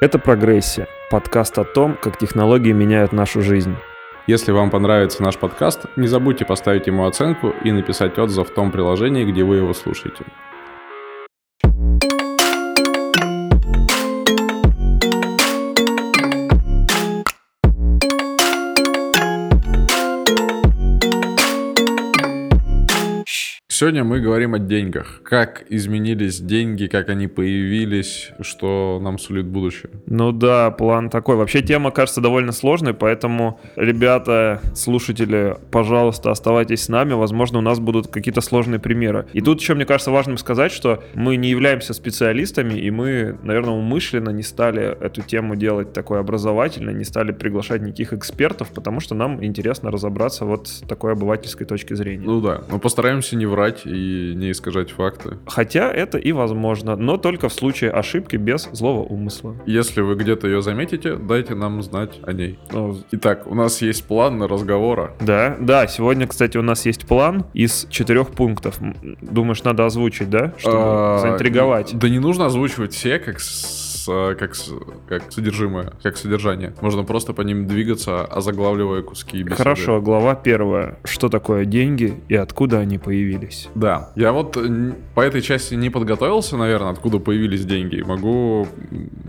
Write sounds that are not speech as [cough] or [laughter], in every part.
Это «Прогрессия» — подкаст о том, как технологии меняют нашу жизнь. Если вам понравится наш подкаст, не забудьте поставить ему оценку и написать отзыв в том приложении, где вы его слушаете. Сегодня мы говорим о деньгах. Как изменились деньги, как они появились, что нам сулит будущее. Ну да, план такой. Вообще тема кажется довольно сложной, поэтому, ребята, слушатели, пожалуйста, оставайтесь с нами. Возможно, у нас будут какие-то сложные примеры. И тут еще, мне кажется, важным сказать, что мы не являемся специалистами, и мы, наверное, умышленно не стали эту тему делать такой образовательной, не стали приглашать никаких экспертов, потому что нам интересно разобраться вот с такой обывательской точки зрения. Ну да, но постараемся не врать врать и не искажать факты. Хотя это и возможно, но только в случае ошибки без злого умысла. Если вы где-то ее заметите, дайте нам знать о ней. Ну, итак, у нас есть план на разговора. Да, да, сегодня, кстати, у нас есть план из четырех пунктов. Думаешь, надо озвучить, да? Чтобы а, заинтриговать. Да не нужно озвучивать все, как Э, как, как содержимое, как содержание. Можно просто по ним двигаться, озаглавливая куски беседы. Хорошо, глава первая. Что такое деньги и откуда они появились? Да, я вот по этой части не подготовился, наверное, откуда появились деньги. Могу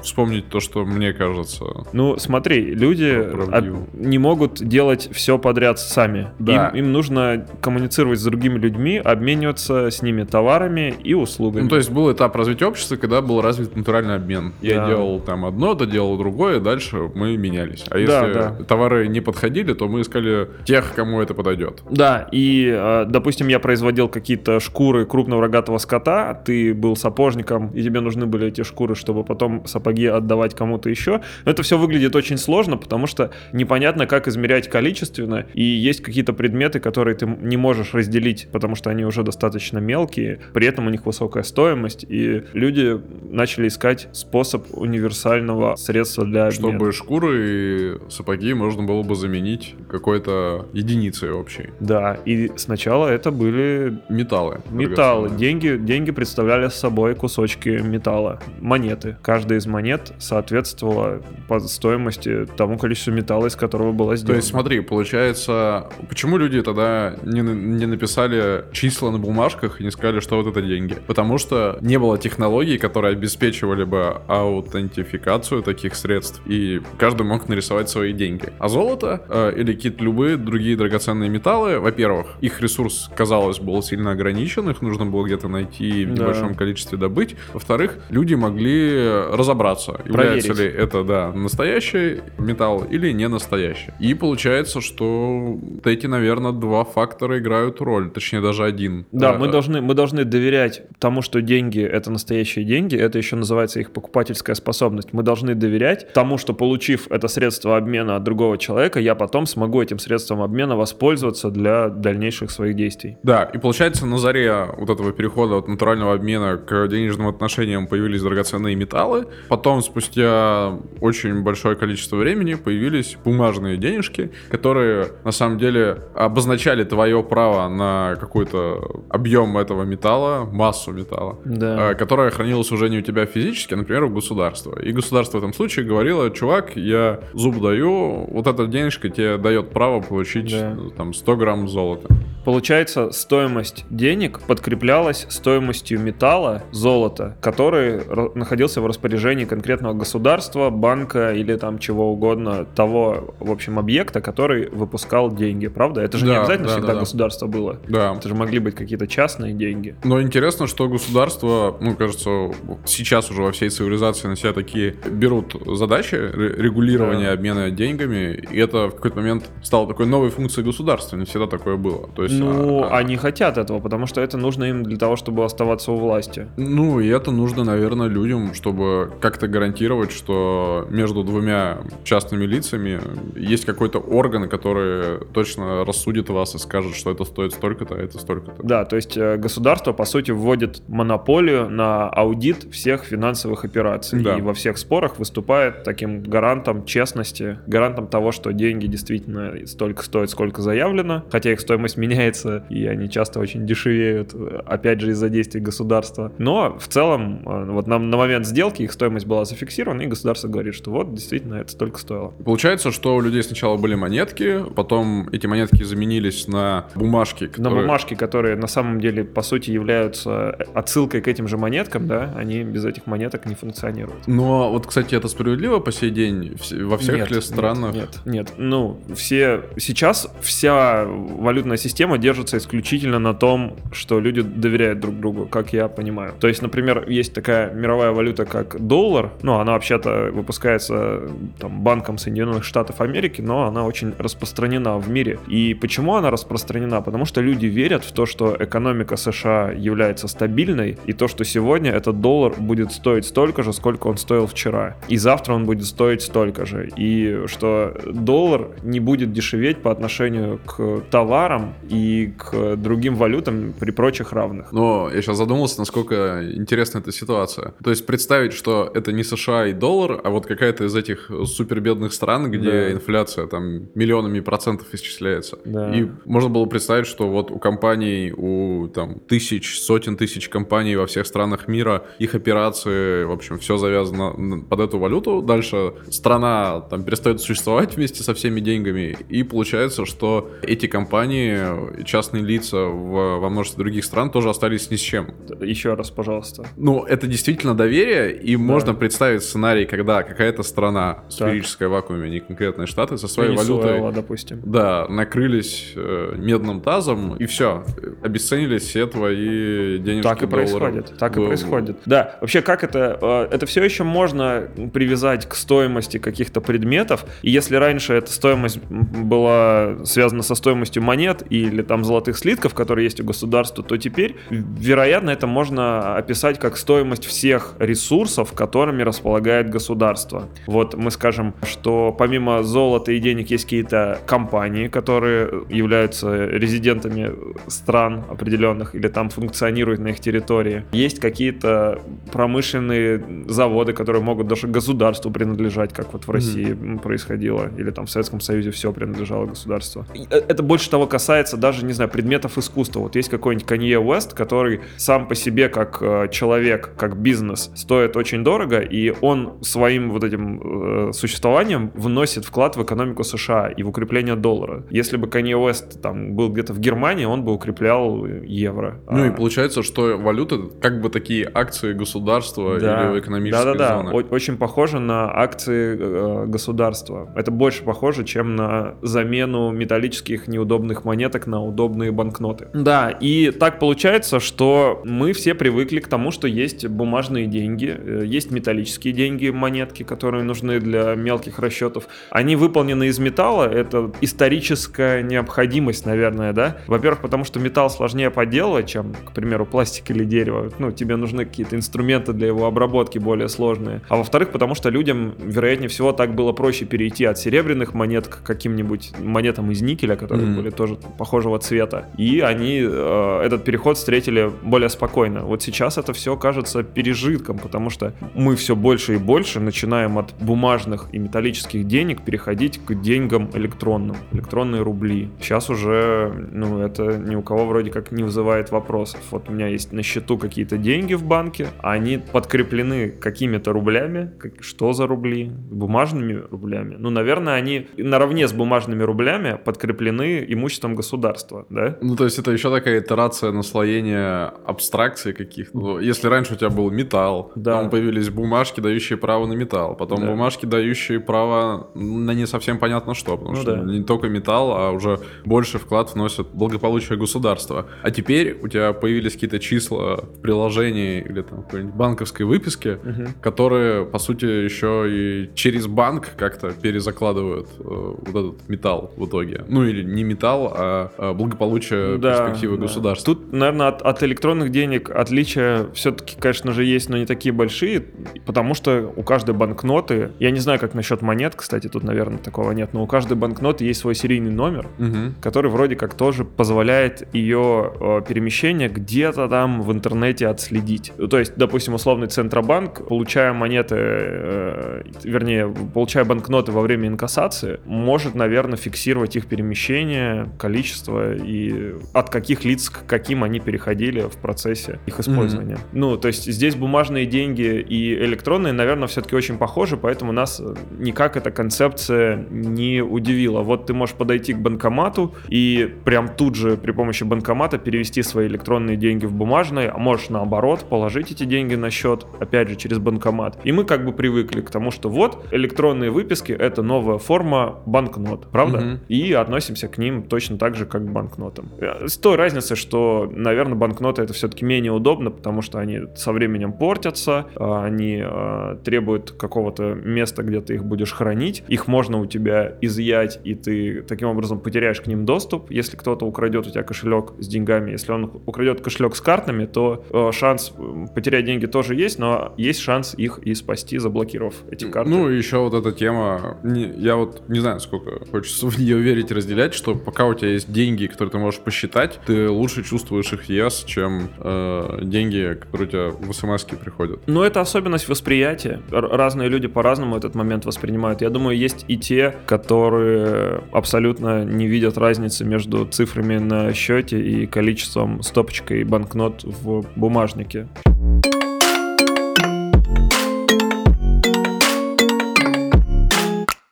вспомнить то, что мне кажется. Ну, смотри, люди от, не могут делать все подряд сами. Да. Им, им нужно коммуницировать с другими людьми, обмениваться с ними товарами и услугами. Ну, то есть был этап развития общества, когда был развит натуральный обмен. Я да. делал там одно, доделал другое, дальше мы менялись. А если да, да. товары не подходили, то мы искали тех, кому это подойдет. Да, и, э, допустим, я производил какие-то шкуры крупного рогатого скота, ты был сапожником, и тебе нужны были эти шкуры, чтобы потом сапоги отдавать кому-то еще. Но это все выглядит очень сложно, потому что непонятно, как измерять количественно, и есть какие-то предметы, которые ты не можешь разделить, потому что они уже достаточно мелкие, при этом у них высокая стоимость, и люди начали искать способ способ универсального средства для обмена. Чтобы шкуры и сапоги можно было бы заменить какой-то единицей общей. Да, и сначала это были... Металлы. Металлы. Деньги, деньги представляли собой кусочки металла. Монеты. Каждая из монет соответствовала по стоимости тому количеству металла, из которого была сделана. То есть смотри, получается, почему люди тогда не, не написали числа на бумажках и не сказали, что вот это деньги? Потому что не было технологий, которые обеспечивали бы аутентификацию таких средств, и каждый мог нарисовать свои деньги. А золото э, или какие-то любые другие драгоценные металлы, во-первых, их ресурс, казалось, был сильно ограничен, их нужно было где-то найти в небольшом да. количестве добыть. Во-вторых, люди могли разобраться, Проверить. является ли это, да, настоящий металл или не настоящий. И получается, что эти, наверное, два фактора играют роль, точнее даже один. Да, да. мы должны, мы должны доверять тому, что деньги — это настоящие деньги, это еще называется их покупать покупательская способность. Мы должны доверять тому, что получив это средство обмена от другого человека, я потом смогу этим средством обмена воспользоваться для дальнейших своих действий. Да, и получается на заре вот этого перехода от натурального обмена к денежным отношениям появились драгоценные металлы. Потом, спустя очень большое количество времени, появились бумажные денежки, которые на самом деле обозначали твое право на какой-то объем этого металла, массу металла, да. Э, которая хранилась уже не у тебя физически, а, например, государства. И государство в этом случае говорило, чувак, я зуб даю, вот эта денежка тебе дает право получить да. там 100 грамм золота. Получается, стоимость денег подкреплялась стоимостью металла, золота, который находился в распоряжении конкретного государства, банка или там чего угодно, того, в общем, объекта, который выпускал деньги, правда? Это же да, не обязательно да, всегда да, государство было. Да. Это же могли быть какие-то частные деньги. Но интересно, что государство, ну, кажется, сейчас уже во всей цивилизации на себя такие берут задачи регулирования да. обмена деньгами, и это в какой-то момент стало такой новой функцией государства, не всегда такое было. То есть есть, ну, а, они хотят этого, потому что это нужно им для того, чтобы оставаться у власти. Ну, и это нужно, наверное, людям, чтобы как-то гарантировать, что между двумя частными лицами есть какой-то орган, который точно рассудит вас и скажет, что это стоит столько-то, а это столько-то. Да, то есть э, государство, по сути, вводит монополию на аудит всех финансовых операций. Да. И во всех спорах выступает таким гарантом честности, гарантом того, что деньги действительно столько стоят, сколько заявлено, хотя их стоимость [laughs] меняется меняется, и они часто очень дешевеют, опять же, из-за действий государства. Но в целом, э, вот на, на момент сделки их стоимость была зафиксирована, и государство говорит, что вот, действительно, это столько стоило. Получается, что у людей сначала были монетки, потом эти монетки заменились на бумажки, которые... На бумажки, которые на самом деле, по сути, являются отсылкой к этим же монеткам, да, они без этих монеток не функционируют. Но вот, кстати, это справедливо по сей день во всех нет, ли странах? Нет, нет, нет. Ну, все... Сейчас вся валютная система держится исключительно на том, что люди доверяют друг другу, как я понимаю. То есть, например, есть такая мировая валюта, как доллар, ну, она вообще-то выпускается там банком Соединенных Штатов Америки, но она очень распространена в мире. И почему она распространена? Потому что люди верят в то, что экономика США является стабильной, и то, что сегодня этот доллар будет стоить столько же, сколько он стоил вчера. И завтра он будет стоить столько же. И что доллар не будет дешеветь по отношению к товарам и к другим валютам при прочих равных. Но я сейчас задумался, насколько интересна эта ситуация. То есть представить, что это не США и доллар, а вот какая-то из этих супербедных стран, где да. инфляция там миллионами процентов исчисляется. Да. И можно было представить, что вот у компаний, у там тысяч, сотен тысяч компаний во всех странах мира, их операции, в общем, все завязано под эту валюту. Дальше страна там перестает существовать вместе со всеми деньгами, и получается, что эти компании, частные лица в, во множестве других стран тоже остались ни с чем. Еще раз, пожалуйста. Ну, это действительно доверие, и да. можно представить сценарий, когда какая-то страна, сферическая в вакууме, не конкретные штаты, со своей Венесуэла, валютой... допустим. Да, накрылись э, медным тазом, и все, обесценились все твои денежки Так и происходит, так и происходит. Да, вообще как это? Э, это все еще можно привязать к стоимости каких-то предметов, и если раньше эта стоимость была связана со стоимостью монет или там золотых слитков, которые есть у государства, то теперь, вероятно, это можно описать как стоимость всех ресурсов, которыми располагает государство. Вот мы скажем, что помимо золота и денег есть какие-то компании, которые являются резидентами стран определенных или там функционируют на их территории. Есть какие-то промышленные заводы, которые могут даже государству принадлежать, как вот в России mm-hmm. происходило, или там в Советском Союзе все принадлежало государству. Э, это больше того касается даже, не знаю, предметов искусства. Вот есть какой-нибудь Канье Уэст, который сам по себе как э, человек, как бизнес стоит очень дорого, и он своим вот этим э, существованием вносит вклад в экономику США и в укрепление доллара. Если бы Канье Уэст там был где-то в Германии, он бы укреплял евро. Ну а... и получается, что валюта как бы такие акции государства да. или экономической да, да, да. очень похоже на акции э, государства. Это больше похоже, чем на замену металлических неудобных монеток на удобные банкноты. Да, и так получается, что мы все привыкли к тому, что есть бумажные деньги, э, есть металлические деньги, монетки, которые нужны для мелких расчетов. Они выполнены из металла, это историческая необходимость, наверное, да? Во-первых, потому что металл сложнее подделывать, чем, к примеру, пластик или дерево. Ну, тебе нужны какие-то инструменты для его обработки более сложные. А во-вторых, потому что людям, вероятнее всего, так было проще перейти от серебряных монет к каким-нибудь монетам из никеля, которые mm. были тоже похожего цвета. И они э, этот переход встретили более спокойно. Вот сейчас это все кажется пережитком, потому что мы все больше и больше начинаем от бумажных и металлических денег переходить к деньгам электронным, электронные рубли. Сейчас уже, ну, это ни у кого вроде как не вызывает вопросов. Вот у меня есть на счету какие-то деньги в банке, они подкреплены какими-то рублями. Что за рубли? Бумажными рублями? Ну, наверное, они наравне с бумажными рублями подкреплены имуществом государства, да? Ну, то есть это еще такая итерация наслоения абстракций каких-то. Ну, если раньше у тебя был металл, да. потом появились бумажки, дающие право на металл, потом да. бумажки, дающие право на не совсем понятно что, потому ну, что да. не только металл, а уже больше вклад вносят благополучие государства. А теперь у тебя появились какие-то числа в приложении или там какой-нибудь банковской выписке, угу. которые, по сути, еще и через банк как-то перезакладывают э, вот этот металл в итоге. Ну или не металл, а, а благополучие да, перспективы да. государства. Тут, наверное, от, от электронных денег отличия все-таки, конечно же, есть, но не такие большие, потому что у каждой банкноты, я не знаю, как насчет монет, кстати, тут, наверное, такого нет, но у каждой банкноты есть свой серийный номер, угу. который вроде как тоже позволяет ее э, перемещение где-то там в интернете отследить. То есть, допустим, условный Центробанк, получая монеты, э, вернее, получая банкноты во время инкассации, может, наверное, фиксировать их перемещение, количество количество и от каких лиц к каким они переходили в процессе их использования. Mm-hmm. Ну, то есть здесь бумажные деньги и электронные, наверное, все-таки очень похожи, поэтому нас никак эта концепция не удивила. Вот ты можешь подойти к банкомату и прям тут же при помощи банкомата перевести свои электронные деньги в бумажные, а можешь наоборот положить эти деньги на счет, опять же, через банкомат. И мы как бы привыкли к тому, что вот электронные выписки — это новая форма банкнот, правда? Угу. И относимся к ним точно так же, как к банкнотам. Э, с той разницей, что, наверное, банкноты — это все-таки менее удобно, потому что они со временем портятся, а они э, требуют какого-то места, где ты их будешь хранить. Их можно у тебя изъять, и ты таким образом потеряешь к ним доступ, если кто-то украдет у тебя кошелек с деньгами. Если он украдет кошелек с картами, то э, шанс потерять деньги тоже есть, но есть шанс их и спасти, заблокировав эти карты. Ну, и еще вот эта тема, я вот не знаю, сколько хочется в нее верить, разделять, что пока у тебя есть деньги, которые ты можешь посчитать, ты лучше чувствуешь их ЕС, чем э, деньги, которые у тебя в смс приходят. Ну, это особенность восприятия. Разные люди по-разному этот момент воспринимают. Я думаю, есть и те, которые абсолютно не видят разницы между цифрами на счете и количеством стопочкой банкнот в бумажнике.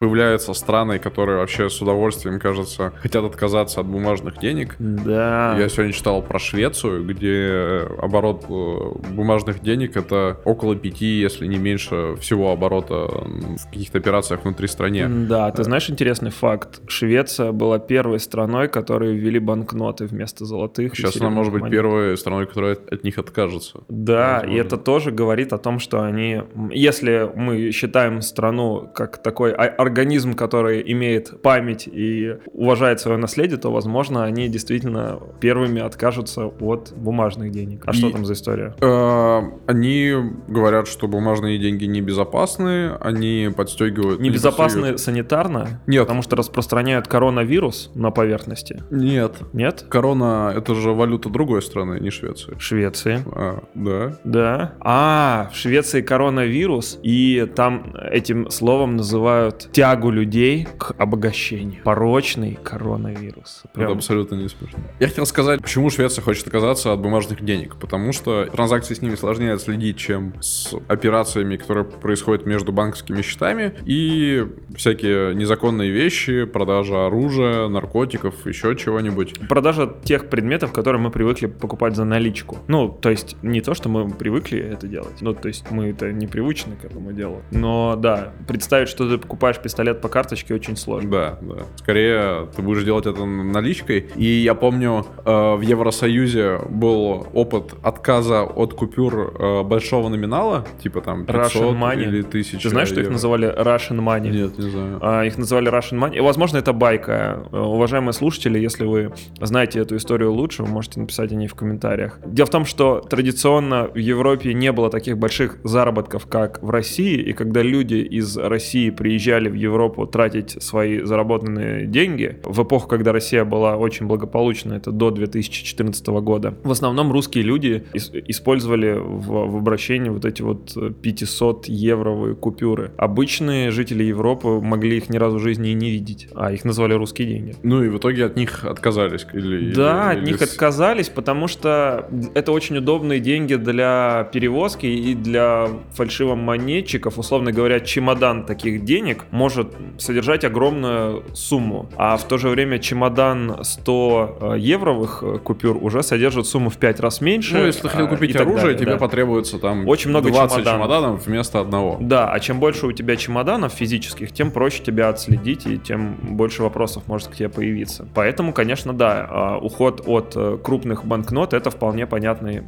Появляются страны, которые вообще с удовольствием, кажется, хотят отказаться от бумажных денег. Да. Я сегодня читал про Швецию, где оборот э, бумажных денег это около пяти, если не меньше всего оборота в каких-то операциях внутри страны. Да, ты знаешь интересный факт? Швеция была первой страной, которая ввели банкноты вместо золотых. Сейчас она может быть монет. первой страной, которая от них откажется. Да, Возможно. и это тоже говорит о том, что они, если мы считаем страну как такой организм, который имеет память и уважает свое наследие, то, возможно, они действительно первыми откажутся от бумажных денег. А и, что там за история? Э, они говорят, что бумажные деньги небезопасны, они подстегивают... Небезопасны не санитарно? Нет. Потому что распространяют коронавирус на поверхности? Нет. Нет? Корона — это же валюта другой страны, не Швеции. Швеции. А, да. Да. А, в Швеции коронавирус, и там этим словом называют тягу людей к обогащению. Порочный коронавирус. Прям... Это абсолютно не смешно. Я хотел сказать, почему Швеция хочет отказаться от бумажных денег. Потому что транзакции с ними сложнее отследить, чем с операциями, которые происходят между банковскими счетами. И всякие незаконные вещи, продажа оружия, наркотиков, еще чего-нибудь. Продажа тех предметов, которые мы привыкли покупать за наличку. Ну, то есть не то, что мы привыкли это делать. Ну, то есть мы это не привычны к этому делу. Но да, представить, что ты покупаешь пистолет по карточке очень сложно. Да, да. Скорее, ты будешь делать это наличкой. И я помню, э, в Евросоюзе был опыт отказа от купюр э, большого номинала, типа там 500 money. или 1000 Ты знаешь, что их называли Russian Money? Нет, не знаю. А, их называли Russian Money. И, возможно, это байка. Э, уважаемые слушатели, если вы знаете эту историю лучше, вы можете написать о ней в комментариях. Дело в том, что традиционно в Европе не было таких больших заработков, как в России, и когда люди из России приезжали в Европу тратить свои заработанные деньги в эпоху, когда Россия была очень благополучна, это до 2014 года. В основном русские люди использовали в, в обращении вот эти вот 500 евровые купюры. Обычные жители Европы могли их ни разу в жизни и не видеть, а их назвали русские деньги. Ну и в итоге от них отказались? Или, да, или, от них отказались, потому что это очень удобные деньги для перевозки и для фальшивомонетчиков. Условно говоря, чемодан таких денег может содержать огромную сумму, а в то же время чемодан 100 э, евровых э, купюр уже содержит сумму в 5 раз меньше. Ну, если ты хотел а, купить оружие, далее, тебе да. потребуется там очень много 20 чемоданов. чемоданов вместо одного. Да, а чем больше у тебя чемоданов физических, тем проще тебя отследить и тем больше вопросов может к тебе появиться. Поэтому, конечно, да, а, уход от э, крупных банкнот это вполне понятный,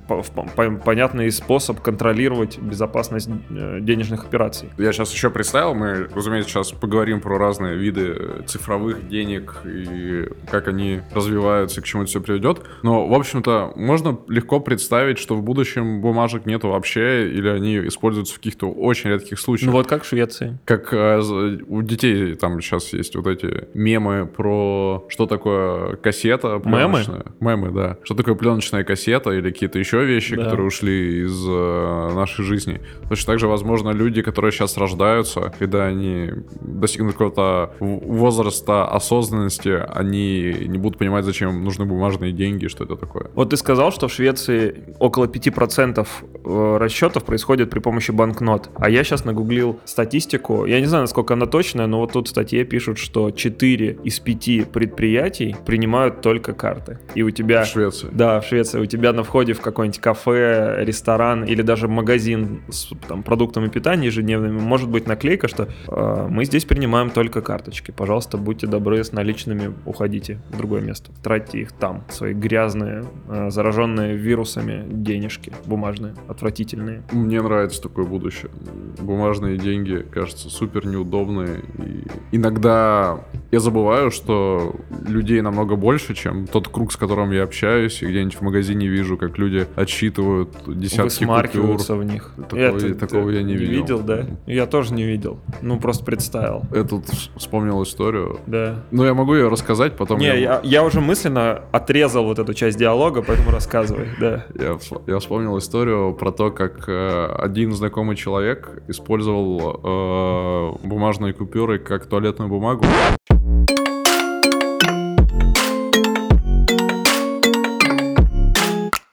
понятный способ контролировать безопасность денежных операций. Я сейчас еще представил, мы, разумеется, сейчас поговорим про разные виды цифровых денег и как они развиваются, к чему это все приведет. Но, в общем-то, можно легко представить, что в будущем бумажек нету вообще, или они используются в каких-то очень редких случаях. Ну вот как в Швеции. Как э, у детей там сейчас есть вот эти мемы про что такое кассета пленочная. Мемы? Мемы, да. Что такое пленочная кассета или какие-то еще вещи, да. которые ушли из э, нашей жизни. Точно так же, возможно, люди, которые сейчас рождаются, когда они достигнут какого-то возраста осознанности, они не будут понимать, зачем нужны бумажные деньги, что это такое. Вот ты сказал, что в Швеции около 5% э, расчетов происходит при помощи банкнот. А я сейчас нагуглил статистику. Я не знаю, насколько она точная, но вот тут в статье пишут, что 4 из 5 предприятий принимают только карты. И у тебя... В Швеции. Да, в Швеции. У тебя на входе в какой-нибудь кафе, ресторан или даже магазин с там, продуктами питания ежедневными может быть наклейка, что э, мы здесь принимаем только карточки. Пожалуйста, будьте добры, с наличными уходите в другое место. Тратьте их там. Свои грязные, э, зараженные вирусами денежки бумажные, отвратительные. Мне нравится такое будущее. Бумажные деньги, кажется, супер неудобные. И иногда я забываю, что людей намного больше, чем тот круг, с которым я общаюсь, и где-нибудь в магазине вижу, как люди отсчитывают десятки купюр. в них. Такого, это, такого я не, не видел. видел, да? Я тоже не видел. Ну, просто представил. Я тут вспомнил историю. Да. Ну, я могу ее рассказать, потом... Не, я, я, я уже мысленно отрезал вот эту часть диалога, поэтому рассказывай, да. Я, я вспомнил историю про то, как э, один знакомый человек использовал э, бумажные купюры как туалетную бумагу.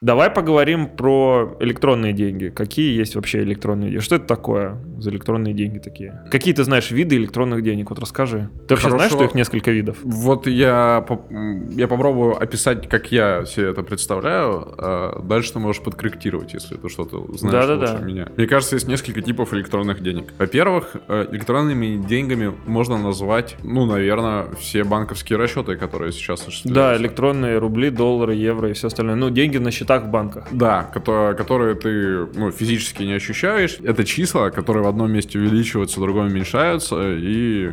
Давай поговорим про электронные деньги. Какие есть вообще электронные деньги? Что это такое за электронные деньги такие? Какие ты знаешь виды электронных денег? Вот расскажи. Ты вообще знаешь, что их несколько видов? Вот я, я попробую описать, как я себе это представляю. А дальше ты можешь подкорректировать, если ты что-то знаешь да, лучше да, да. меня. Мне кажется, есть несколько типов электронных денег. Во-первых, э, электронными деньгами можно назвать, ну, наверное, все банковские расчеты, которые сейчас существуют. Да, электронные рубли, доллары, евро и все остальное. Ну, деньги на счетах в банках. Да, которые, которые ты ну, физически не ощущаешь. Это числа, которые в одном месте увеличиваются, в другом уменьшаются, и,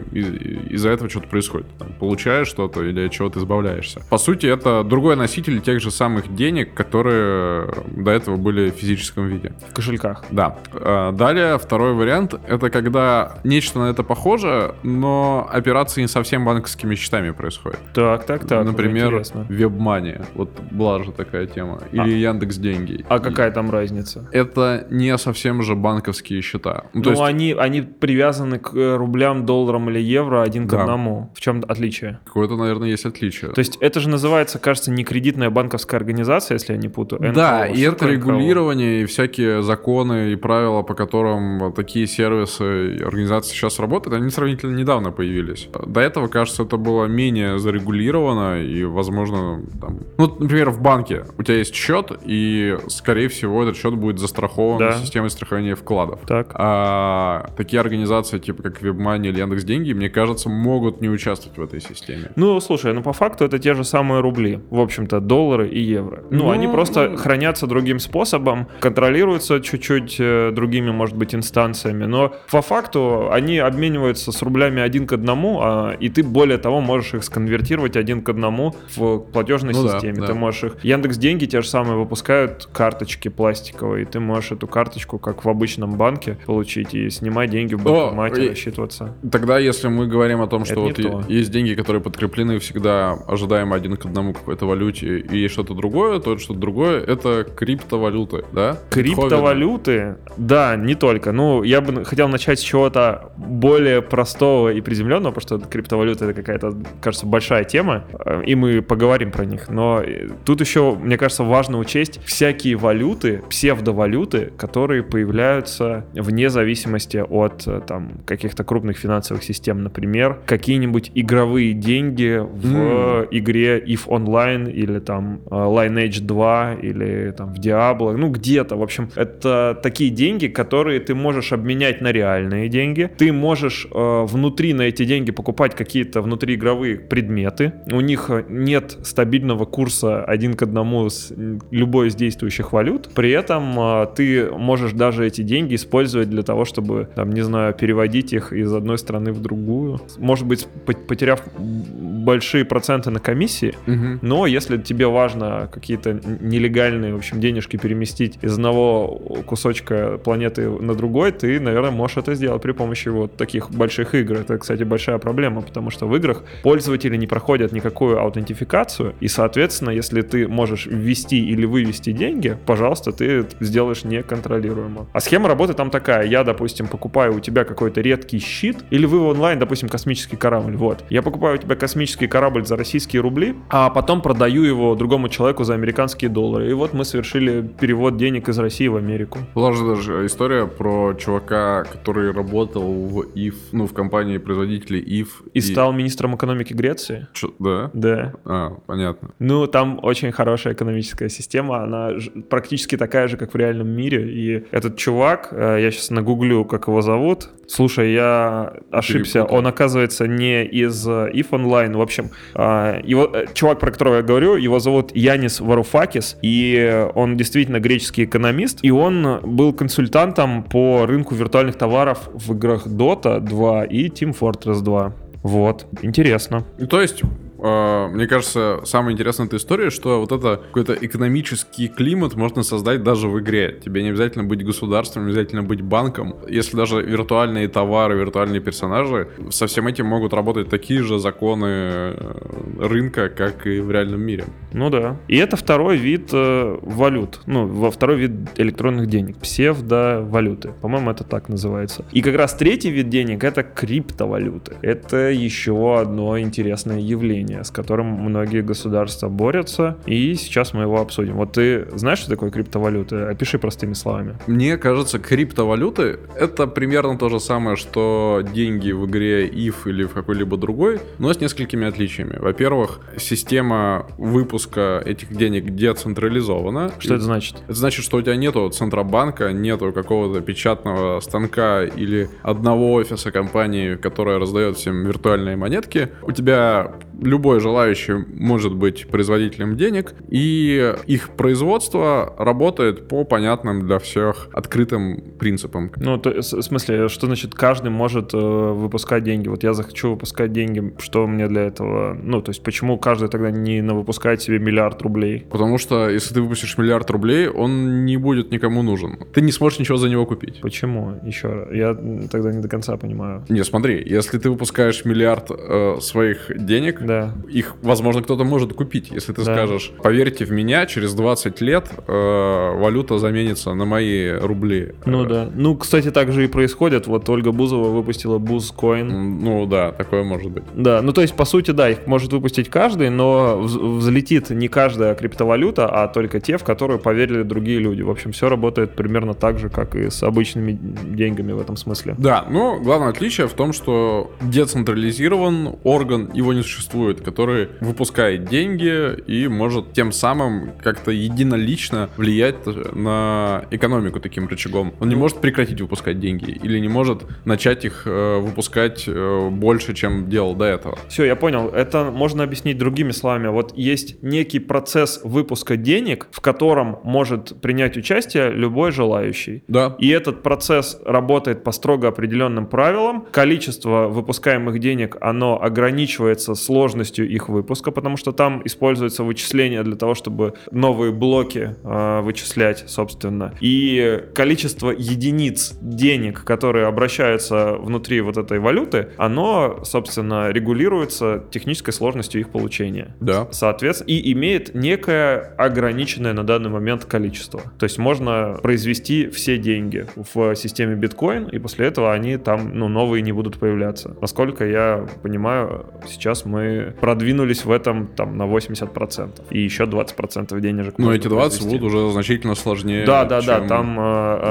из-за этого что-то происходит. Там, получаешь что-то или от чего-то избавляешься. По сути, это другой носитель тех же самых денег, которые до этого были в физическом виде. В кошельках. Да. А, далее, второй вариант, это когда нечто на это похоже, но операции не совсем банковскими счетами происходят. Так, так, так. Например, WebMoney. Вот была же такая тема. Или а. Яндекс Деньги. А какая там разница? Это не совсем же банковские счета. Ну, то есть... они, они привязаны к э, рублям, долларам или евро один к да. одному. В чем отличие? Какое-то, наверное, есть отличие. То есть это же называется, кажется, не кредитная банковская организация, если я не путаю. НКО. Да, и это регулирование, и всякие законы и правила, по которым такие сервисы и организации сейчас работают, они сравнительно недавно появились. До этого, кажется, это было менее зарегулировано и, возможно, там... Ну, например, в банке у тебя есть счет, и, скорее всего, этот счет будет застрахован да. системой страхования вкладов. Так. А такие организации, типа как WebMoney или Яндекс Деньги, мне кажется, могут не участвовать в этой системе. Ну, слушай, ну по факту это те же самые рубли, в общем-то, доллары и евро. Ну, ну они просто ну... хранятся другим способом, контролируются чуть-чуть э, другими, может быть, инстанциями, но по факту они обмениваются с рублями один к одному, а, и ты, более того, можешь их сконвертировать один к одному в платежной ну, системе. Да, да. Ты можешь их... Яндекс Деньги те же самые выпускают карточки пластиковые, и ты можешь эту карточку, как в обычном банке, получить и снимать деньги в банкомате, О, рассчитываться. Тогда, если мы говорим о том, что вот то. есть деньги, которые подкреплены всегда ожидаемо один к одному какой-то валюте, и есть что-то другое, то что-то другое, это криптовалюты, да? Криптовалюты? Да, не только. Ну, я бы хотел начать с чего-то более простого и приземленного, потому что криптовалюта это какая-то, кажется, большая тема, э, и мы поговорим про них. Но э, тут еще, мне кажется, важно учесть, учесть всякие валюты, псевдовалюты, которые появляются вне зависимости от э, там каких-то крупных финансовых систем. Например, какие-нибудь игровые деньги в mm. игре If Online или там э, Lineage 2 или там в Diablo, ну где-то. В общем, это такие деньги, которые ты можешь обменять на реальные деньги. Ты можешь э, внутри на эти деньги покупать какие-то внутриигровые предметы. У них нет стабильного курса один к одному с любой из действующих валют. При этом а, ты можешь даже эти деньги использовать для того, чтобы, там, не знаю, переводить их из одной страны в другую. Может быть, потеряв большие проценты на комиссии, угу. но если тебе важно какие-то нелегальные, в общем, денежки переместить из одного кусочка планеты на другой, ты, наверное, можешь это сделать при помощи вот таких больших игр. Это, кстати, большая проблема, потому что в играх пользователи не проходят никакую аутентификацию, и, соответственно, если ты можешь ввести или вывести деньги, пожалуйста, ты сделаешь неконтролируемо. А схема работы там такая. Я допустим, покупаю у тебя какой-то редкий щит, или вы онлайн, допустим, космический корабль, вот. Я покупаю у тебя космический корабль за российские рубли, а потом продаю его другому человеку за американские доллары. И вот мы совершили перевод денег из России в Америку. Была же даже история про чувака, который работал в ИФ, ну, в компании производителей ИФ. И, и... стал министром экономики Греции? Чё, да? Да. А, понятно. Ну, там очень хорошая экономическая система, она практически такая же, как в реальном мире. И этот чувак, э, я сейчас нагуглю, как его зовут. Слушай, я ошибся. Перепутал. Он, оказывается, не из э, If Online. В общем, э, его, чувак, про которого я говорю, его зовут Янис Варуфакис, и он действительно греческий экономист, и он был консультантом по рынку виртуальных товаров в играх Dota 2 и Team Fortress 2. Вот, интересно. То есть мне кажется, самая интересная эта история, что вот это какой-то экономический климат можно создать даже в игре. Тебе не обязательно быть государством, не обязательно быть банком. Если даже виртуальные товары, виртуальные персонажи, со всем этим могут работать такие же законы э, рынка, как и в реальном мире. Ну да. И это второй вид э, валют. Ну, во второй вид электронных денег. Псевдовалюты. По-моему, это так называется. И как раз третий вид денег это криптовалюты. Это еще одно интересное явление явление, с которым многие государства борются, и сейчас мы его обсудим. Вот ты знаешь, что такое криптовалюты? Опиши простыми словами. Мне кажется, криптовалюты — это примерно то же самое, что деньги в игре IF или в какой-либо другой, но с несколькими отличиями. Во-первых, система выпуска этих денег децентрализована. Что это значит? Это значит, что у тебя нету центробанка, нету какого-то печатного станка или одного офиса компании, которая раздает всем виртуальные монетки. У тебя любой желающий может быть производителем денег, и их производство работает по понятным для всех открытым принципам. Ну, то, в смысле, что значит каждый может э, выпускать деньги? Вот я захочу выпускать деньги, что мне для этого? Ну, то есть почему каждый тогда не выпускает себе миллиард рублей? Потому что если ты выпустишь миллиард рублей, он не будет никому нужен. Ты не сможешь ничего за него купить. Почему? Еще раз. Я тогда не до конца понимаю. Не, смотри, если ты выпускаешь миллиард э, своих денег, да их, возможно, кто-то может купить, если ты да. скажешь, поверьте в меня, через 20 лет э, валюта заменится на мои рубли. Ну да. Ну, кстати, так же и происходит. Вот Ольга Бузова выпустила Бузкоин. Ну да, такое может быть. Да, ну то есть, по сути, да, их может выпустить каждый, но взлетит не каждая криптовалюта, а только те, в которые поверили другие люди. В общем, все работает примерно так же, как и с обычными деньгами в этом смысле. Да, но главное отличие в том, что децентрализирован орган, его не существует существует, который выпускает деньги и может тем самым как-то единолично влиять на экономику таким рычагом. Он не может прекратить выпускать деньги или не может начать их э, выпускать э, больше, чем делал до этого. Все, я понял. Это можно объяснить другими словами. Вот есть некий процесс выпуска денег, в котором может принять участие любой желающий. Да. И этот процесс работает по строго определенным правилам. Количество выпускаемых денег, оно ограничивается сложностью сложностью их выпуска, потому что там используется вычисление для того, чтобы новые блоки э, вычислять, собственно. И количество единиц денег, которые обращаются внутри вот этой валюты, оно, собственно, регулируется технической сложностью их получения. Да. Соответственно, и имеет некое ограниченное на данный момент количество. То есть можно произвести все деньги в системе биткоин, и после этого они там, ну, новые не будут появляться. Насколько я понимаю, сейчас мы продвинулись в этом там на 80%. И еще 20% денежек. Но эти 20 будут уже значительно сложнее. Да, да, да. Там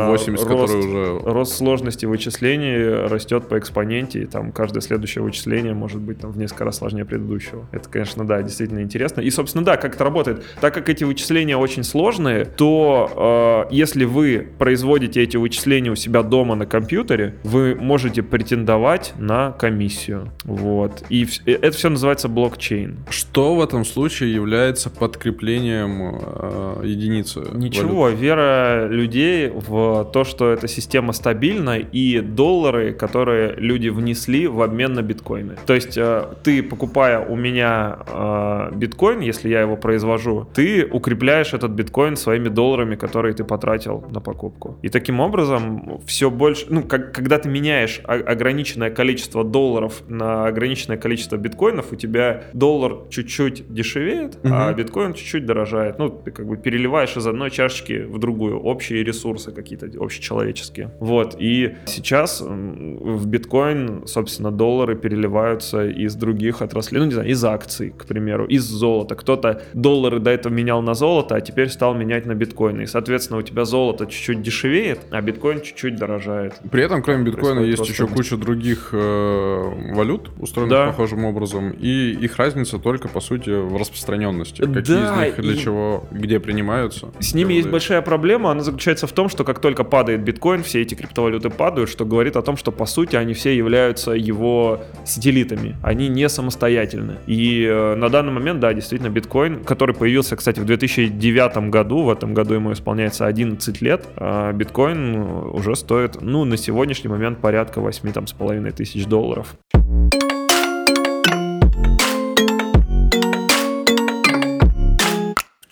80, э, рост, уже... рост сложности вычислений растет по экспоненте, и там каждое следующее вычисление может быть там в несколько раз сложнее предыдущего. Это, конечно, да, действительно интересно. И, собственно, да, как это работает. Так как эти вычисления очень сложные, то э, если вы производите эти вычисления у себя дома на компьютере, вы можете претендовать на комиссию. Вот. И это все называется блокчейн. Что в этом случае является подкреплением э, единицы? Ничего, валют? вера людей в то, что эта система стабильна, и доллары, которые люди внесли в обмен на биткоины. То есть э, ты, покупая у меня э, биткоин, если я его произвожу, ты укрепляешь этот биткоин своими долларами, которые ты потратил на покупку. И таким образом все больше, ну, как, когда ты меняешь ограниченное количество долларов на ограниченное количество биткоинов, у тебя тебя доллар чуть-чуть дешевеет, Мгм. а биткоин чуть-чуть дорожает. Ну, ты как бы переливаешь из одной чашечки в другую. Общие ресурсы какие-то общечеловеческие. Вот. И сейчас в биткоин, собственно, доллары переливаются из других отраслей. Ну, не знаю, из акций, к примеру, из золота. Кто-то доллары до этого менял на золото, а теперь стал менять на биткоины. И, соответственно, у тебя золото чуть-чуть дешевеет, а биткоин чуть-чуть дорожает. При этом, кроме биткоина, Происходит есть еще куча других э, валют, устроенных Да. похожим образом, и их разница только, по сути, в распространенности. Какие Да, из них для и- чего, где принимаются. С ними есть большая проблема, она заключается в том, что как только падает биткоин, все эти криптовалюты падают, что говорит о том, что по сути они все являются его сателлитами, они не самостоятельны. И э, на данный момент, да, действительно, биткоин, который появился, кстати, в 2009 году, в этом году ему исполняется 11 лет, а биткоин уже стоит, ну, на сегодняшний момент порядка 8 там, с половиной тысяч долларов.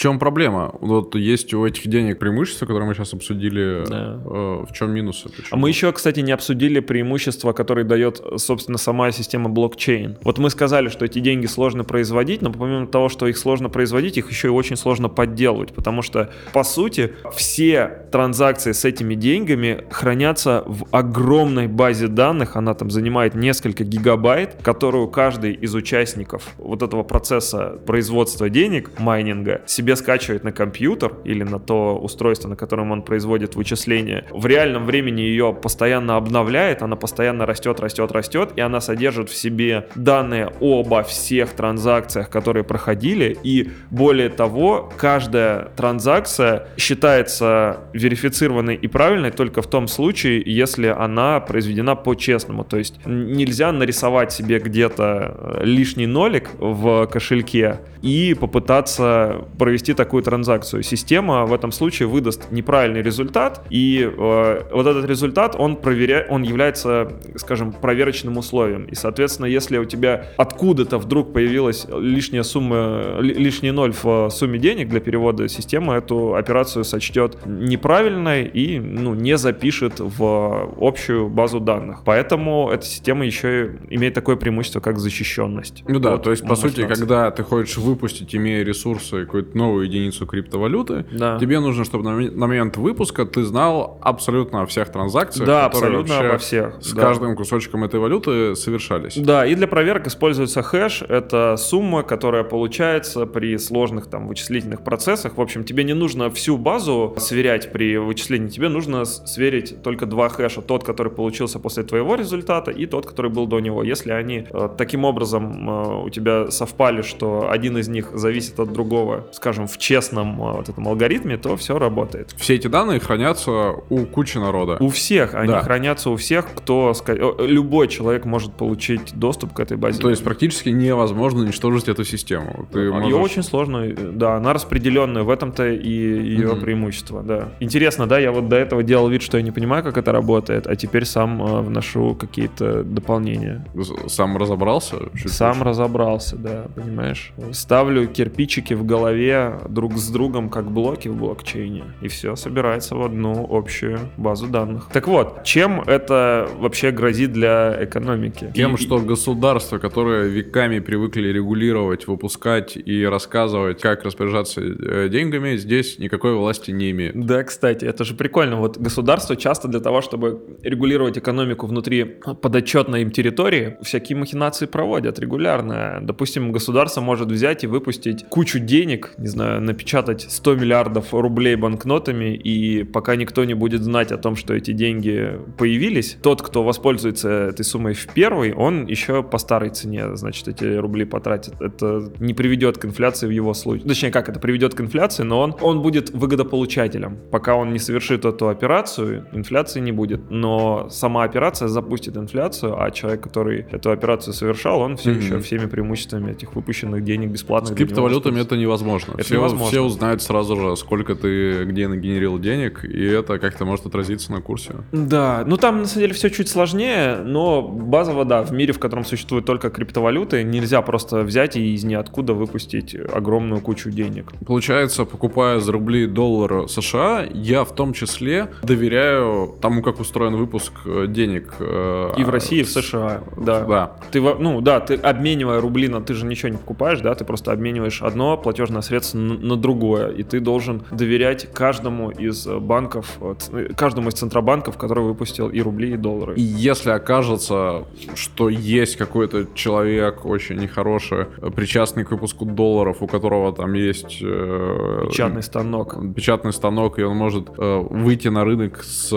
Чем проблема? Вот есть у этих денег преимущества, которые мы сейчас обсудили. Да. Э, в чем минусы? А Почему? мы еще, кстати, не обсудили преимущества, которые дает, собственно, сама система блокчейн. Вот мы сказали, что эти деньги сложно производить, но помимо того, что их сложно производить, их еще и очень сложно подделывать, потому что, по сути, все транзакции с этими деньгами хранятся в огромной базе данных, она там занимает несколько гигабайт, которую каждый из участников вот этого процесса производства денег, майнинга, себе скачивает на компьютер или на то устройство, на котором он производит вычисления. В реальном времени ее постоянно обновляет, она постоянно растет, растет, растет, и она содержит в себе данные обо всех транзакциях, которые проходили, и более того, каждая транзакция считается верифицированной и правильной только в том случае, если она произведена по-честному. То есть нельзя нарисовать себе где-то э, лишний нолик в кошельке и попытаться провести такую транзакцию. Система в этом случае выдаст неправильный результат, и э, вот этот результат, он, проверя... он является, скажем, проверочным условием. И, соответственно, если у тебя откуда-то вдруг появилась лишняя сумма, ли- лишний ноль в сумме денег для перевода, система эту операцию сочтет неправильной и ну, не запишет в общую базу данных. Поэтому эта система еще и имеет такое преимущество, как защищенность. Ну да, от то есть, по сути, когда ты хочешь выпустить, имея ресурсы, какую-то новую единицу криптовалюты, Да. тебе нужно, чтобы на, на момент выпуска ты знал абсолютно о всех транзакциях, Да, которые абсолютно обо всех. с да. каждым кусочком этой валюты совершались. Да, и для проверок используется хэш. Это сумма, которая получается при сложных там вычислительных процессах. В общем, тебе не нужно всю базу сверять при вычислении. Тебе нужно сверить только два хэша. Тот, который получился после твоего результата, и тот, который был до него. Если они э, таким образом э, у тебя совпали, что один из них зависит от другого, скажем, в честном э, вот этом алгоритме, то все работает. Все эти данные хранятся у кучи народа. У всех, они Да. хранятся у всех, кто, э, любой человек может получить доступ к этой базе. То есть практически невозможно уничтожить эту систему. Ты Ее можешь- очень сложно, э, да, она распределенная, в этом-то и ее Мгм. преимущество, да. Интересно, да, я вот до этого делал вид, что я не понимаю, как это работает, а теперь сам вношу какие-то дополнения. Сам разобрался? чуть Сам разобрался, да, понимаешь? Ставлю кирпичики в голове друг с другом, как блоки в блокчейне, и все собирается в одну общую базу данных. Так вот, чем это вообще грозит для экономики? Тем, И- что государства, которые веками привыкли регулировать, выпускать и рассказывать, как распоряжаться э, деньгами, здесь никакой власти не имеют. Да, кстати, это же прикольно. Вот государство часто для того, чтобы регулировать экономику внутри подотчетной им территории, всякие махинации проводят регулярно. Допустим, государство может взять и выпустить кучу денег, не знаю, напечатать 100 миллиардов рублей банкнотами, и пока никто не будет знать о том, что эти деньги появились, тот, кто воспользуется этой суммой в первый, он еще по старой цене, значит, эти рубли потратит. Это не приведет к инфляции в его случае. Точнее, как это приведет к инфляции, но он, он будет выгодополучателем. Пока он не совершит эту операцию, инфляции не будет. Но сама операция запустит инфляцию, а человек, который эту операцию совершал, он все Мгм. еще всеми преимуществами этих выпущенных денег бесплатных С криптовалютами это невозможно. Это все, невозможно. все узнают сразу же, сколько ты где нагенерил денег, и это как-то может отразиться на курсе. Да, ну там на самом деле все чуть сложнее, но базово, да, в мире, в котором существуют только криптовалюты, нельзя просто взять и из ниоткуда выпустить огромную кучу денег. Получается, покупая за рубли доллар США, я в том числе доверяю тому, как устроен выпуск э, денег. э, И в России, и в США, да. Да. Ты, ну да, ты обменивая рубли на, ты же ничего не покупаешь, да, ты просто обмениваешь одно платежное средство на, на другое, и ты должен доверять каждому из э, банков, э, ц- каждому из центробанков, который выпустил и рубли, и доллары. И если окажется, что есть какой-то человек очень нехороший, э, причастный к выпуску долларов, у которого там есть... э, Печатный станок. печатный станок, и он может э, выйти на рынок с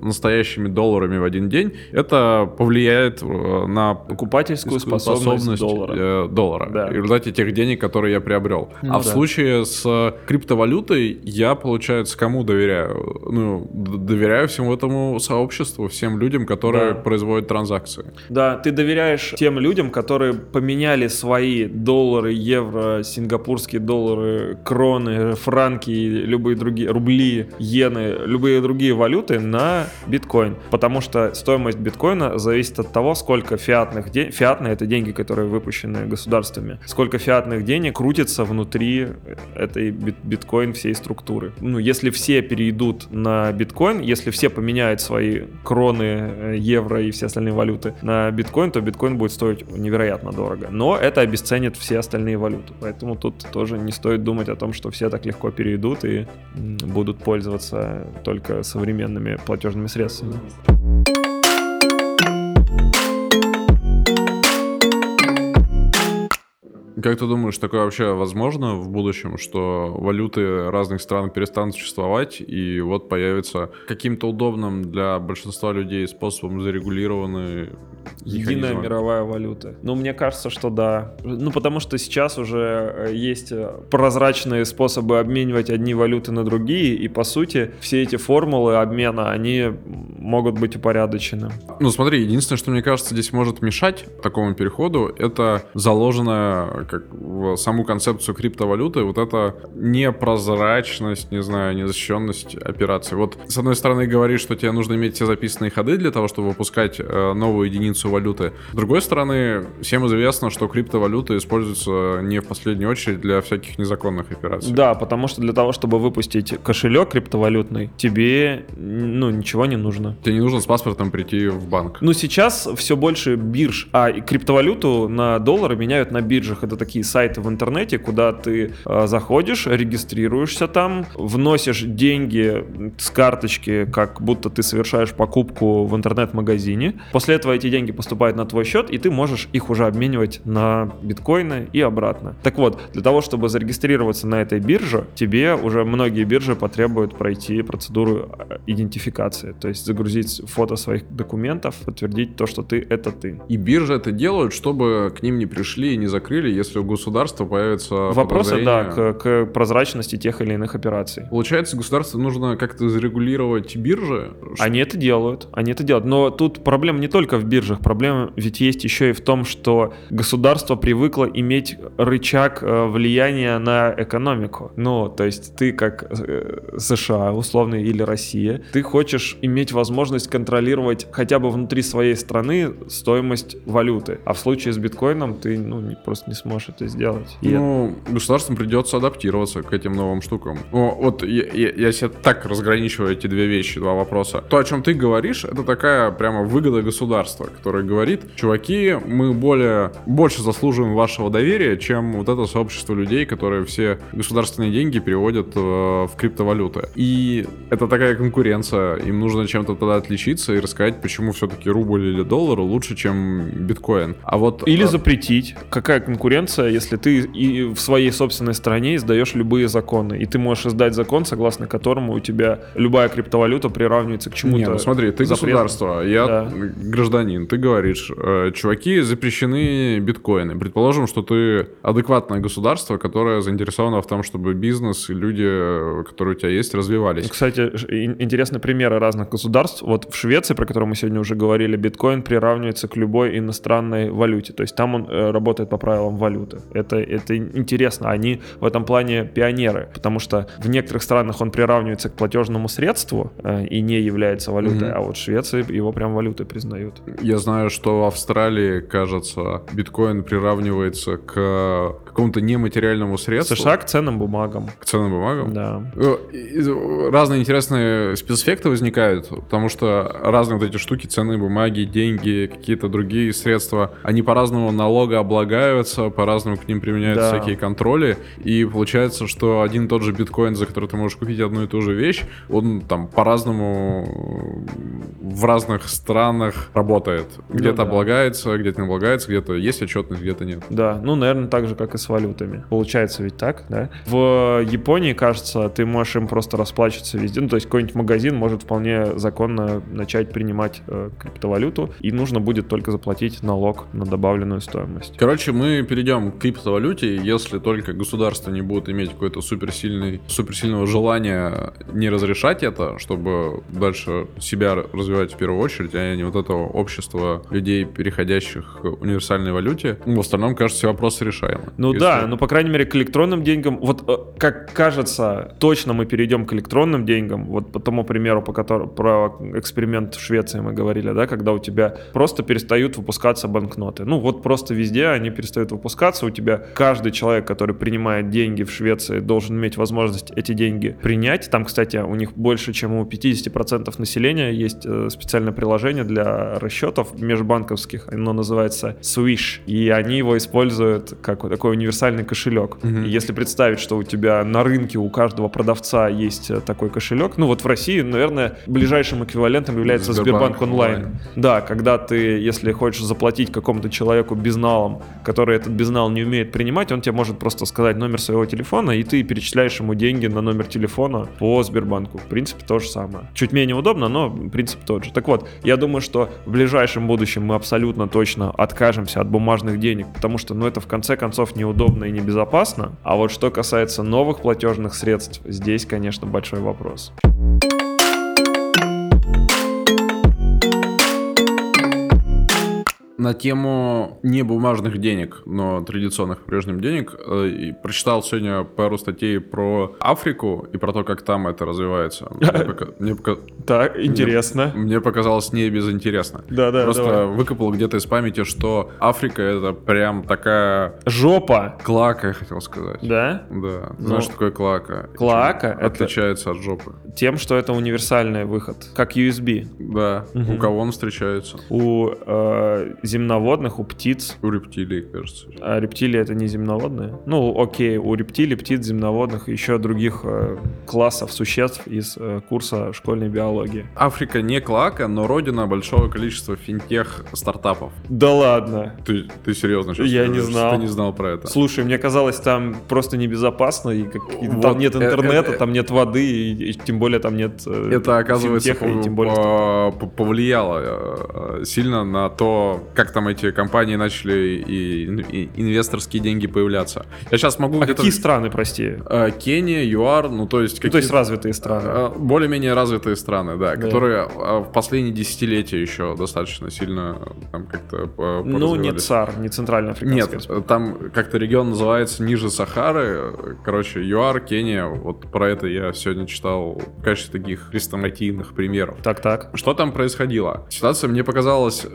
настоящими долларами в один день, это повлияет э, на Покупательскую способность, доллара. э, доллара. Да. В результате тех денег, которые я приобрел. Ну а в да. Случае с криптовалютой я, получается, кому доверяю? Ну, доверяю всему этому сообществу, всем людям, которые Да. производят транзакции. Да, ты доверяешь тем людям, которые поменяли свои доллары, евро, сингапурские доллары, кроны, франки, любые другие, рубли, иены, любые другие валюты на биткоин. Потому что стоимость биткоина зависит от того, сколько фиатных денег, фиатные это деньги, которые выпущены государствами, сколько фиатных денег крутится внутри этой бит- биткоин всей структуры. Ну, если все перейдут на биткоин, если все поменяют свои кроны, э, евро и все остальные валюты на биткоин, то биткоин будет стоить невероятно дорого. Но это обесценит все остальные валюты. Поэтому тут тоже не стоит думать о том, что все так легко перейдут и будут пользоваться только современными платежными средствами. Как ты думаешь, такое вообще возможно в будущем, что валюты разных стран перестанут существовать, и вот появится каким-то удобным для большинства людей способом зарегулированный Единая мировая валюта. Ну, мне кажется, что да. Ну, потому что сейчас уже э, есть э, прозрачные способы обменивать одни валюты на другие, и, по сути, все эти формулы обмена, они могут быть упорядочены. Ну, смотри, единственное, что мне кажется здесь может мешать такому переходу, это заложенная как в саму концепцию криптовалюты, вот эта непрозрачность, не знаю, незащищенность операций. Вот, с одной стороны, говоришь, что тебе нужно иметь все записанные ходы для того, чтобы выпускать э, новую единицу валюты. С другой стороны, всем известно, что криптовалюта используется не в последнюю очередь для всяких незаконных операций. Да, потому что для того, чтобы выпустить кошелек криптовалютный, тебе, ну, ничего не нужно. Тебе не нужно с паспортом прийти в банк. Ну, сейчас все больше бирж, а криптовалюту на доллары меняют на биржах. Это такие сайты в интернете, куда ты э, заходишь, регистрируешься там, вносишь деньги с карточки, как будто ты совершаешь покупку в интернет-магазине. После этого эти деньги поступают на твой счет, и ты можешь их уже обменивать на биткоины и обратно. Так вот, для того, чтобы зарегистрироваться на этой бирже, тебе уже многие биржи потребуют пройти процедуру э, идентификации, то есть загрузить фото своих документов, подтвердить то, что ты это ты. И биржи это делают, чтобы к ним не пришли и не закрыли, если у государства появится Вопросы, да, к, к прозрачности тех или иных операций. Получается, государству нужно как-то зарегулировать биржи. Они это делают, они это делают. Но тут проблема не только в биржах, проблема ведь есть еще и в том, что государство привыкло иметь рычаг э, влияния на экономику. Ну, то есть ты как э, США, условно, или Россия, ты хочешь иметь возможность контролировать хотя бы внутри своей страны стоимость валюты. А в случае с биткоином ты ну, просто не сможешь это сделать. И Ну, государствам придется адаптироваться к этим новым штукам. О, вот я, я, я себе так разграничиваю эти две вещи, два вопроса. То, о чем ты говоришь, это такая прямо выгода государства, которое говорит, чуваки, мы более, больше заслуживаем вашего доверия, чем вот это сообщество людей, которые все государственные деньги переводят э, в криптовалюты. И это такая конкуренция, им нужно чем-то тогда отличиться и рассказать, почему все-таки рубль или доллар лучше, чем биткоин. А вот... Или э, запретить. Какая конкуренция, если ты и в своей собственной стране издаешь любые законы, и ты можешь издать закон, согласно которому у тебя любая криптовалюта приравнивается к чему-то. Не, ну смотри, ты запретному. государство, я Да. гражданин, ты говоришь, э, чуваки, запрещены биткоины. Предположим, что ты адекватное государство, которое заинтересовано в том, чтобы бизнес и люди, э, которые у тебя есть, развивались. Кстати, ж- ин- интересны примеры разных государств. Вот в Швеции, про которую мы сегодня уже говорили, биткоин приравнивается к любой иностранной валюте. То есть там он э, работает по правилам валюты. Это, это интересно. Они в этом плане пионеры, потому что в некоторых странах он приравнивается к платежному средству э, и не является валютой, Мгм. а вот в Швеции его прям валютой признают. Я знаю, что в Австралии, кажется, биткоин приравнивается к какому-то нематериальному средству. США к ценным бумагам. К ценным бумагам. Да. Э, Разные интересные спецэффекты возникают, потому что разные вот эти штуки, ценные бумаги, деньги, какие-то другие средства, они по-разному налогооблагаются, по-разному к ним применяются Да. всякие контроли, и получается, что один и тот же биткоин, за который ты можешь купить одну и ту же вещь, он там по-разному в разных странах работает. Где-то да. облагается, где-то не облагается, где-то есть отчетность, где-то нет. Да, ну, наверное, так же, как и с валютами. Получается ведь так, да? В Японии, кажется, ты можешь им просто расплачиваться везде. Ну, то есть какой-нибудь магазин может вполне законно начать принимать э, криптовалюту, и нужно будет только заплатить налог на добавленную стоимость. Короче, мы перейдем к криптовалюте, если только государство не будет иметь какое-то суперсильный, суперсильного желания не разрешать это, чтобы дальше себя развивать в первую очередь, а не вот этого общества людей, переходящих к универсальной валюте. В остальном, кажется, все вопросы решаемы. Ну Если- да, ну по крайней мере к электронным деньгам, вот э, как кажется, точно мы перейдем к электронным деньгам, вот по тому примеру, по которому про эксперимент в Швеции мы говорили, да, когда у тебя просто перестают выпускаться банкноты. Ну вот просто везде они перестают выпускаться, у тебя каждый человек, который принимает деньги в Швеции, должен иметь возможность эти деньги принять. Там, кстати, у них больше, чем у 50% населения есть э, специальное приложение для расчетов межбанковских, оно называется Swish, и они его используют как такой универсальный кошелек. Мгм. И если представить, что у тебя на рынке у каждого продавца есть э, такой кошелек, ну вот в России, наверное, ближайшим эквивалентом является Сбербанк Сбербанк онлайн. онлайн. Да, когда ты, если хочешь заплатить какому-то человеку безналом, который этот безнал не умеет принимать, он тебе может просто сказать номер своего телефона, и ты перечисляешь ему деньги на номер телефона по Сбербанку. В принципе, то же самое. Чуть менее удобно, но принцип тот же. Так вот, я думаю, что в ближайшем будущем мы абсолютно точно откажемся от бумажных денег, потому что, ну, это в конце концов неудобно и небезопасно. А вот что касается новых платежных средств, здесь, конечно, большой вопрос. На тему не бумажных денег, но традиционных прежних денег, э, и прочитал сегодня пару статей про Африку и про то, как там это развивается. [laughs] Мне пока- Так, интересно. Мне показалось не безинтересно. Да-да, Просто давай. выкопал где-то из памяти, что Африка это прям такая Жопа, клака, я хотел сказать. да? Да. Ну, Знаешь, что такое клака? это- отличается от жопы. Тем, что это универсальный выход, как USB. Да. У кого он встречается? У э, земноводных, у птиц. У рептилий, кажется. А рептилии это не земноводные? Ну, окей, у рептилий, птиц, земноводных и еще других э, классов существ из э, курса школьной биологии. Африка не клака, но родина большого количества финтех-стартапов. Да ладно. Ты, ты серьезно сейчас Я не знал. Ты не знал про это? Слушай, мне казалось, там просто небезопасно, и как- и Вот, там нет э, интернета, э, там нет воды, и, и тем более там нет э, Это, оказывается, финтеха, и пов- тем более... по- по- повлияло э, сильно на то, как там эти компании начали и, и инвесторские деньги появляться. Я сейчас могу А какие страны, прости? Э, Кения, ЮАР, ну то есть Ну, какие то есть развитые страны. Э, Более-менее развитые страны, да, Да. которые э, в последние десятилетия еще достаточно сильно там как-то Ну, не. ЦАР, не Центральная Африканская Нет, Республика. там как-то регион называется ниже Сахары. Короче, ЮАР, Кения. Вот про это я сегодня читал в качестве таких хрестоматийных примеров. Так-так. Что там происходило? Ситуация мне показалась,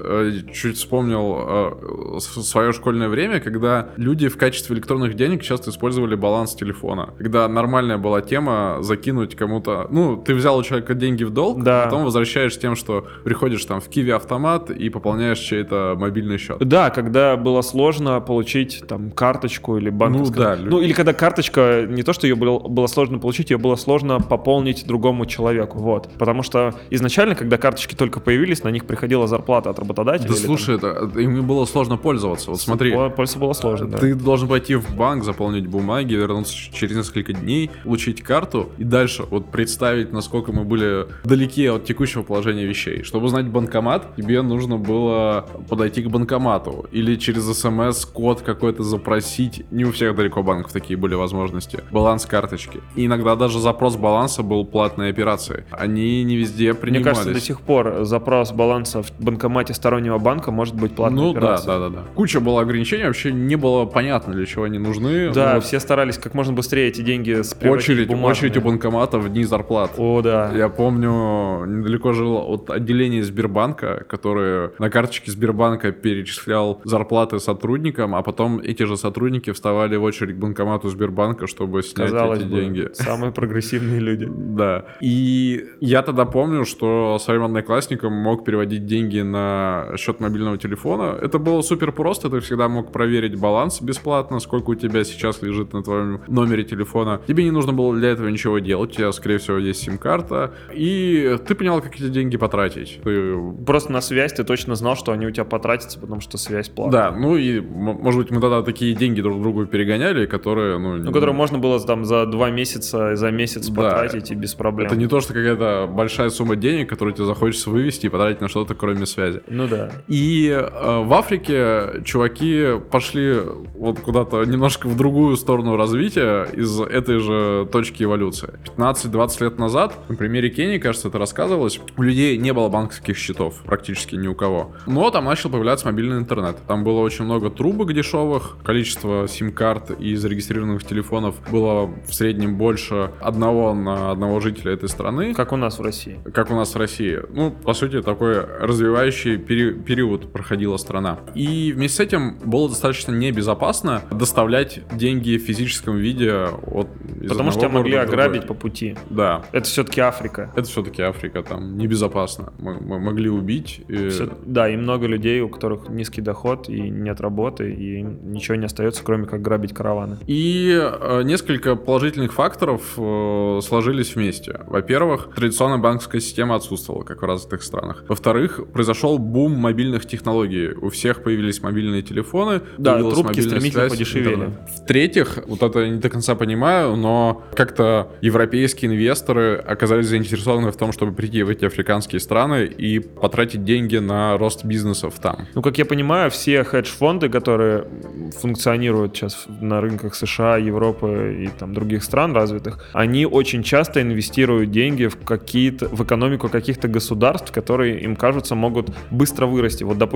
чуть вспомнил свое школьное время, когда люди в качестве электронных денег часто использовали баланс телефона. Когда нормальная была тема закинуть кому-то... Ну, ты взял у человека деньги в долг, Да. а потом возвращаешь тем, что приходишь там в Киви автомат и пополняешь чей-то мобильный счет. Да, когда было сложно получить там карточку или банковскую. да, Ну, или когда карточка, не то, что ее было, было сложно получить, ее было сложно пополнить другому человеку. Вот. Потому что изначально, когда карточки только появились, на них приходила зарплата от работодателя. Да слушай, это, ими было сложно пользоваться. Вот смотри, По- Пользоваться было сложно, да. ты должен пойти в банк, заполнить бумаги, вернуться через несколько дней, получить карту и дальше вот представить, насколько мы были далеки от текущего положения вещей. Чтобы узнать банкомат, тебе нужно было подойти к банкомату или через смс код какой-то запросить. Не у всех далеко банков такие были возможности. Баланс карточки. И иногда даже запрос баланса был платной операцией. Они не везде Мне принимались. кажется, до сих пор запрос баланса в банкомате стороннего банка может быть платная Ну да, операция. да, да, да. Куча было ограничений, вообще не было понятно, для чего они нужны. Да, Ну, все старались как можно быстрее эти деньги очередь, очередь у банкомата в дни зарплат. О, да. Я помню, недалеко жил от отделения Сбербанка, которое на карточке Сбербанка перечислял зарплаты сотрудникам, а потом эти же сотрудники вставали в очередь к банкомату Сбербанка, чтобы снять Казалось эти бы, деньги. самые прогрессивные люди. [laughs] Да. И я тогда помню, что своим одноклассникам мог переводить деньги на счет мобильного телефона. Это было супер просто. Ты всегда мог проверить баланс бесплатно, сколько у тебя сейчас лежит на твоем номере телефона. Тебе не нужно было для этого ничего делать. У тебя, скорее всего, есть сим-карта. И ты понял, как эти деньги потратить. Ты Просто на связь ты точно знал, что они у тебя потратятся, потому что связь платная. Да, ну и, может быть, мы тогда такие деньги друг другу перегоняли, которые, ну... Ну, которые можно было там за два месяца, за месяц Да. потратить и без проблем. Это не то, что какая-то большая сумма денег, которую тебе захочется вывести и потратить на что-то, кроме связи. Ну да. И э, в Африке чуваки пошли вот куда-то немножко в другую сторону развития из этой же точки эволюции. 15-20 лет назад, на примере Кении, кажется, это рассказывалось, у людей не было банковских счетов, практически ни у кого. Но там начал появляться мобильный интернет. Там было очень много трубок дешевых, количество сим-карт и зарегистрированных телефонов было в среднем больше одного на одного жителя этой страны Как у нас в России. как у нас в России. Ну, по сути, такой развивающий пери- период проходила страна. И вместе с этим было достаточно небезопасно доставлять деньги в физическом виде от Потому что тебя могли ограбить по пути. Да. Это все-таки Африка. Это все-таки Африка, там небезопасно. Мы, мы могли убить. и- Всё- да, и много людей, у которых низкий доход и нет работы, и им ничего не остается, кроме как грабить караваны. И э, несколько положительных факторов э, сложились вместе. Во-первых, традиционная банковская система отсутствовала, как в развитых странах. Во-вторых, произошел бум мобильных технологий. У всех появились мобильные телефоны. Да, трубки стремительно связь, подешевели. интернет. В-третьих, вот это я не до конца понимаю, но как-то европейские инвесторы оказались заинтересованы в том, чтобы прийти в эти африканские страны и потратить деньги на рост бизнесов там. Ну, как я понимаю, все хедж-фонды, которые функционируют сейчас на рынках США, Европы и там других стран развитых, они очень часто инвестируют деньги в какие-то, в экономику каких-то государств, которые им кажутся могут быстро вырасти. Вот, допустим,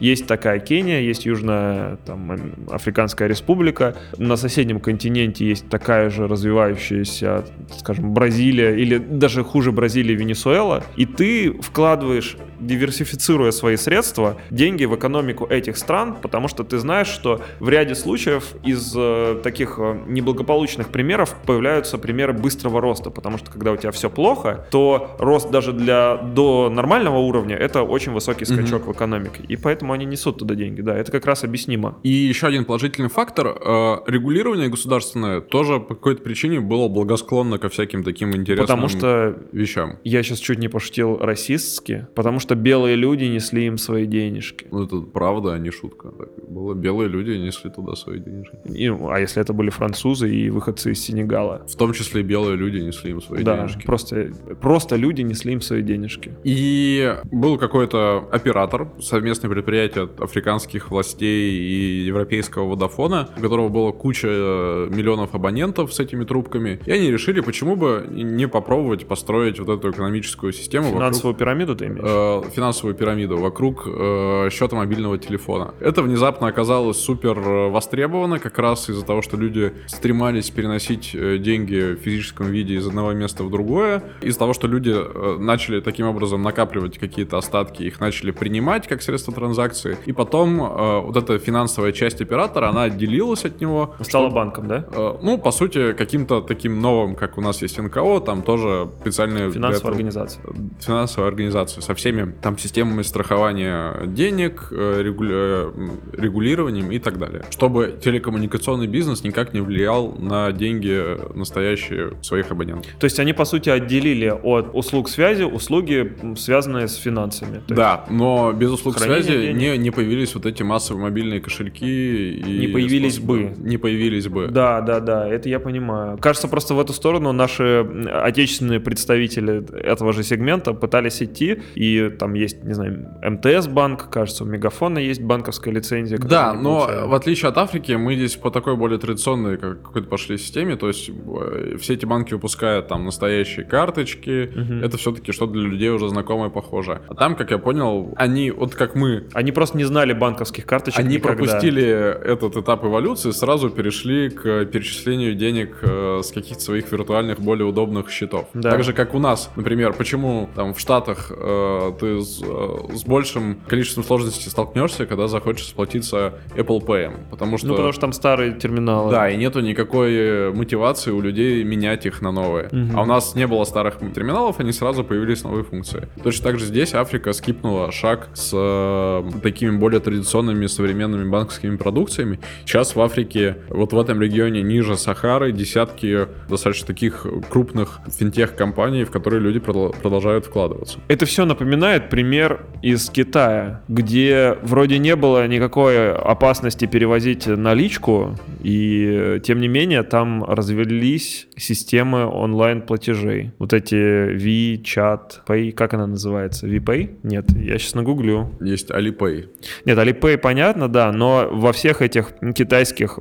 есть такая Кения, есть Южная там, ам, Африканская Республика, на соседнем континенте есть такая же развивающаяся, скажем, Бразилия или даже хуже Бразилии, Венесуэла, и ты вкладываешь, диверсифицируя свои средства, деньги в экономику этих стран, потому что ты знаешь, что в ряде случаев из э, таких э, неблагополучных примеров появляются примеры быстрого роста, потому что когда у тебя все плохо, то рост даже для до нормального уровня это очень высокий скачок в экономике, и поэтому они несут туда деньги, да, это как раз объяснимо. И еще один положительный фактор. э, Регулирование государственное тоже по какой-то причине было благосклонно ко всяким таким интересным Потому что вещам. я сейчас чуть не пошутил расистски, потому что белые люди несли им свои денежки. Ну, это правда, а не шутка. Так было. Белые люди несли туда свои денежки. И, а если это были французы и выходцы из Сенегала? В том числе белые люди несли им свои да, денежки. просто, просто люди несли им свои денежки. И был какой-то оператор, совместное предприятие от африканских властей и европейского водофона, у которого было куча э, миллионов абонентов с этими трубками. И они решили, почему бы не попробовать построить вот эту экономическую систему вокруг Финансовую пирамиду ты имеешь? э, финансовую пирамиду вокруг э, счета мобильного телефона. Это внезапно оказалось супер э, востребовано, как раз из-за того, что люди стремались переносить э, деньги в физическом виде из одного места в другое, из-за того, что люди начали таким образом накапливать какие-то остатки, их начали принимать как средство транзакции, и потом э, вот эта финансовая часть оператора, она отделилась от него. Стала банком, да? Э, Ну, по сути, каким-то таким новым, как у нас есть НКО, там тоже специальные... Финансовая организация. финансовая организация со всеми там системами страхования денег, э, регуля- э, регулированием и так далее. Чтобы телекоммуникационный бизнес никак не влиял на деньги настоящие своих абонентов. То есть они, по сути, отделили от услуг связи услуги, связанные с финансами. Есть да, но без услуг связи не, не появились вот эти массовые мобильные кошельки. И Не появились способы- бы. Не появились бы. Да, да, да, это я понимаю. Кажется, просто в эту сторону наши отечественные представители этого же сегмента пытались идти, и там есть, не знаю, МТС банк, кажется, у Мегафона есть банковская лицензия. Да, но получали. в отличие от Африки, мы здесь по такой более традиционной как- какой-то пошли системе, то есть э, все эти банки выпускают там настоящие карточки, Мгм. это все-таки что-то для людей уже знакомое, похожее. А там, как я понял, они, вот как мы... Они просто не знали банковских карточек Они никогда. пропустили этот этап эволюции, сразу перешли к перечислению денег э, с каких-то своих виртуальных, более удобных счетов. Да. Так же, как у нас, например, почему там в Штатах э, ты с, э, с большим количеством сложностей столкнешься, когда захочешь сплотиться Apple Pay. Потому что... Ну, потому что там старые терминалы. Да, и нету никакой э, мотивации у людей менять их на новые. Мгм. А у нас не было старых терминалов, они сразу появились новые функции. Точно так же здесь Африка скипнула шаг с э, такими более традиционными современными банковскими продукциями. Сейчас в Африке, вот в этом регионе ниже Сахары, десятки достаточно таких крупных финтех-компаний, в которые люди продол- продолжают вкладываться. Это все напоминает пример из Китая, где вроде не было никакой опасности перевозить наличку, и тем не менее там развелись системы онлайн-платежей. Вот эти WeChat Pay, как она называется? VPay? Нет, я сейчас нагуглю. Есть Alipay. Нет, Alipay понятно, да, но во всех этих китайских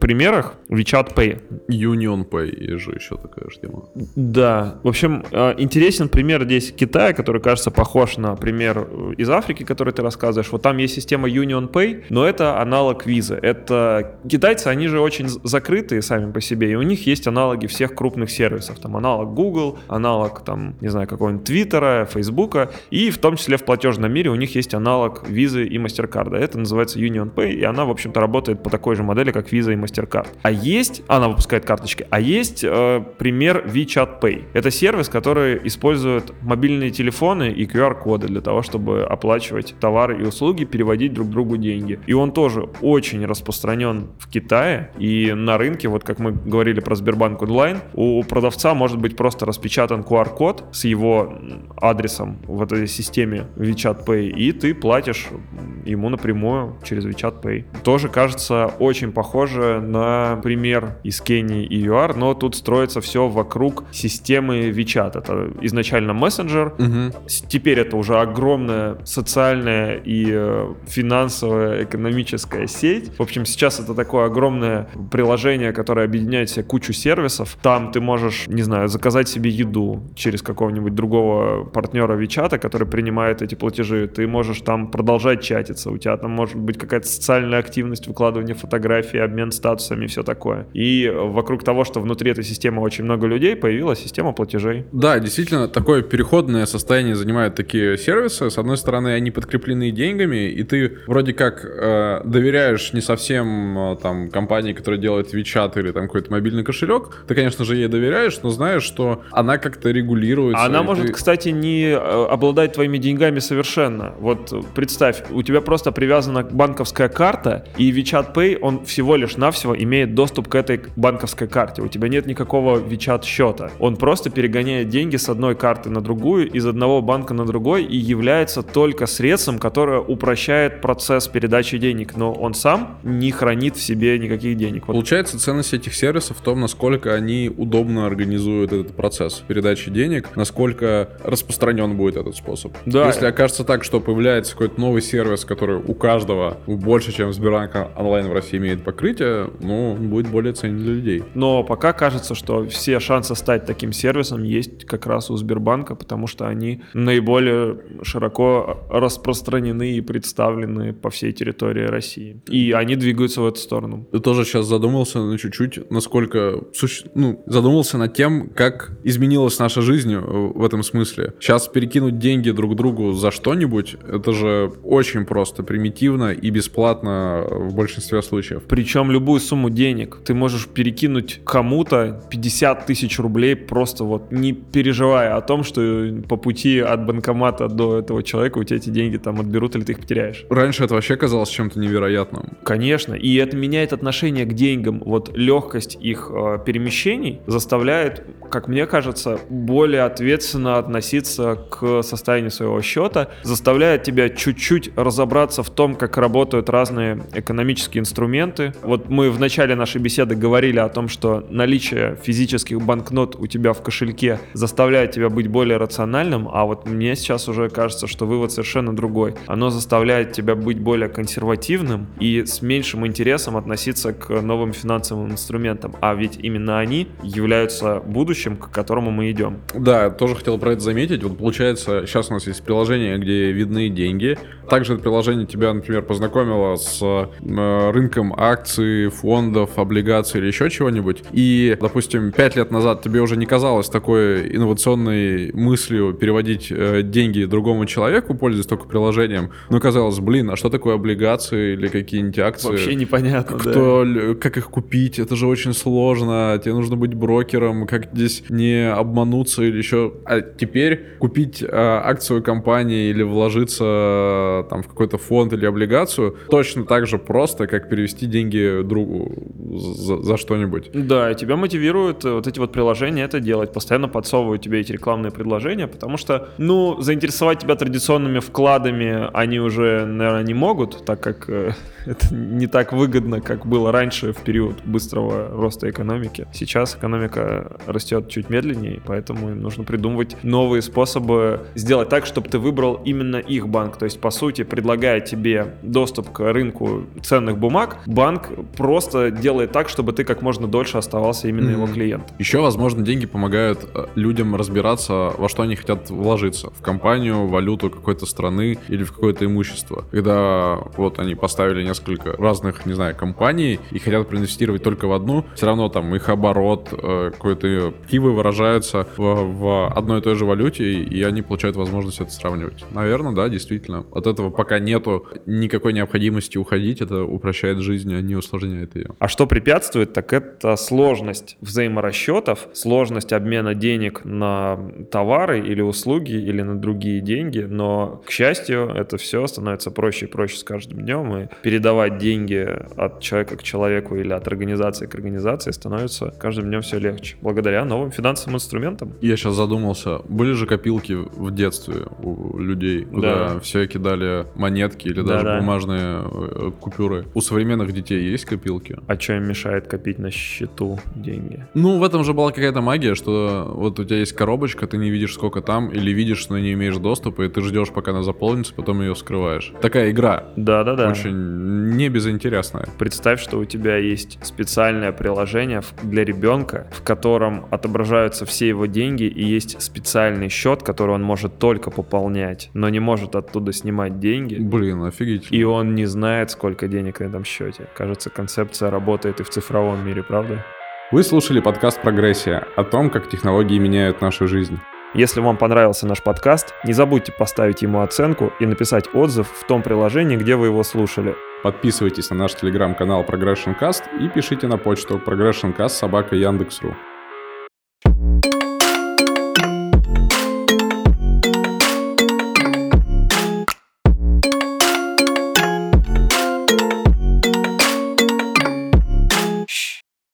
примерах WeChat Pay Union Pay есть же еще такая же тема. Да, в общем, э, интересен пример здесь Китая, который кажется похож на пример э, из Африки, который ты рассказываешь. Вот там есть система Union Pay, но это аналог визы. Это китайцы, они же очень закрытые сами по себе, и у них есть аналоги всех крупных сервисов. Там аналог Google, аналог там, не знаю, какого-нибудь Твиттера, Фейсбука, и в том числе в платежном мире у них есть аналог визы и MasterCard. Это называется Union Pay, и она, в общем-то, работает по такой же модели, как виза и MasterCard. А есть, она выпускает карточки, а есть э, пример WeChat Pay. Это сервис, который использует мобильные телефоны и QR-коды для того, чтобы оплачивать товары и услуги, переводить друг другу деньги. И он тоже очень распространен в Китае, и на рынке, вот как мы говорили про Сбербанк онлайн, у продавца может быть просто распечатан QR-код с его адресом в этой системе WeChat Pay, и ты платишь ему напрямую через WeChat Pay. Тоже кажется очень похоже на пример из Кении и ЮАР, но тут строится все вокруг системы WeChat. Это изначально мессенджер, с- теперь это уже огромная социальная и э, финансовая экономическая сеть. В общем, сейчас это такое огромное приложение, которое объединяет себе кучу сервисов. Там ты можешь, не знаю, заказать себе еду через какого-нибудь другого партнера Вичата, который принимает эти платежи. Ты можешь там продолжать чатиться. У тебя там может быть какая-то социальная активность, выкладывание фотографий, обмен статусами, все такое. И вокруг того, что внутри этой системы очень много людей, появилась система платежей. Да, действительно, такое переходное состояние занимают такие сервисы. С одной стороны, они подкреплены деньгами, и ты вроде как э, доверяешь не совсем э, там компании, которая делает WeChat или там какой-то мобильный кошелек. Ты, конечно же, ей доверяешь, но знаешь, что она как-то регулируется. Она может, ты- кстати, не э, обладать твоими деньгами совершенно. Вот представь, у тебя просто привязана банковская карта, и WeChat Pay, он всего лишь навсего имеет доступ к этой банковской карте. У тебя нет никакого WeChat счета. Он просто перегоняет деньги с одной карты на другую, из одного банка на другой, и является только средством, которое упрощает процесс передачи денег. Но он сам не хранит в себе никаких денег. Вот Получается, ценность этих сервисов в том, насколько они удобно организуют этот процесс передачи денег, насколько распространен будет этот способ. Да. Если окажется так, что появляется какой-то новый сервис, который у каждого больше, чем Сбербанк онлайн в России имеет покрытие, ну, он будет более ценен для людей. Но пока кажется, что все шансы стать таким сервисом есть как раз у Сбербанка, потому что они наиболее широко распространены и представлены по всей территории России. И они двигаются в эту сторону. Ты тоже сейчас задумался на чуть-чуть, насколько... Ну, задумался над тем, как изменилась наша жизнь в этом смысле. Сейчас перекинуть деньги друг другу за что-нибудь, это же очень просто, примитивно и бесплатно в большинстве случаев. Причем любую сумму денег ты можешь перекинуть кому-то 50 тысяч рублей, просто вот не переживая о том, что по пути от банкомата до этого человека у тебя эти деньги там отберут или ты их потеряешь. Раньше это вообще казалось чем-то невероятным. Конечно, и это меняет отношение к деньгам. Вот легкость их э, перемещений заставляет, как мне кажется, более ответственно относиться к состоянию своего счета, заставляет тебя чуть-чуть разобраться в том, как работают разные экономические инструменты. Вот мы в начале нашей беседы говорили о том, что наличие физических банкнот у тебя в кошельке заставляет тебя быть более рациональным, а вот мне сейчас уже кажется, что вывод совершенно другой. Оно заставляет тебя быть более консервативным и с меньшим интересом относиться к новым финансовым инструментам. А ведь именно они являются будущим, к которому мы идем. Да, тоже хотел про это заметить. Вот получается, сейчас у нас есть приложение, где видны деньги. Также это приложение тебя, например, познакомило с э, рынком акций, фондов, облигаций или еще чего-нибудь. И, допустим, 5 лет назад тебе уже не казалось такой инновационной мыслью переводить э, деньги другому человеку, пользуясь только приложением. Но казалось, блин, а что такое облигации или какие-нибудь акции? Вообще непонятно, Кто, да. Как их купить? Это же очень сложно. Тебе нужно быть брокером. Как здесь не обмануться или еще... А теперь купить э, акцию компании или вложиться там в какой-то фонд или облигацию точно так же просто, как перевести деньги другу за, за что-нибудь. Да, и тебя мотивируют э, вот эти вот приложения это делать. Постоянно подсовывают тебе эти рекламные предложения, потому что, ну, заинтересовать тебя традиционными вкладами они уже, наверное, не могут, так как э, это не так выгодно, как было раньше в период быстрого роста экономики. Сейчас экономика растет чуть медленнее, поэтому им нужно придумывать новые способы сделать так, чтобы ты выбрал именно их банк. То есть, по сути, предлагая тебе доступ к рынку ценных бумаг, банк просто делает так, чтобы ты как можно дольше оставался именно mm-hmm. его клиентом. Еще, возможно, деньги помогают э, людям разбираться, во что они хотят вложиться. В компанию, валюту какой-то страны или в какое-то имущество. Когда вот они поставили несколько разных, не знаю, компаний и хотят проинвестировать только в одну, все равно там их оборот, э, какой-то кивы выражаются в, в одной и той же валюте, и они получают возможность это сравнивать. Наверное, да, действительно. От этого пока нету никакой необходимости уходить, это упрощает жизнь, а не усложняет ее. А что препятствует, так это сложность взаиморасчетов, сложность обмена денег на товары или услуги или на другие деньги, но, к счастью, это все становится проще и проще с каждым днем, и передавать деньги от человека к человеку или от организации к организации становится каждым днем все легче, благодаря новым финансовым инструментам. Я сейчас задумался, были же копилки в детстве у людей, куда да. все кидали монетки или даже да, бумажные э, купюры. У современных детей есть копилки? А что им мешает копить на счету деньги? Ну, в этом же была какая-то магия, что вот у тебя есть коробочка, ты не видишь, сколько там, или видишь, но не имеешь доступа, и ты ждешь, пока она заполнится, потом ее скрываешь. Такая игра. Да-да-да. Очень не безинтересная. Представь, что у тебя есть специальное приложение для ребенка, в котором отображаются все его деньги, и есть специальный счет, который он может только пополнять, но не может оттуда снимать деньги. Блин, офигеть. И он не знает, сколько денег на этом счете. Кажется, концепция работает и в цифровом мире, правда? Вы слушали подкаст «Прогрессия» о том, как технологии меняют нашу жизнь. Если вам понравился наш подкаст, не забудьте поставить ему оценку и написать отзыв в том приложении, где вы его слушали. Подписывайтесь на наш телеграм-канал Progression Cast и пишите на почту progressioncast.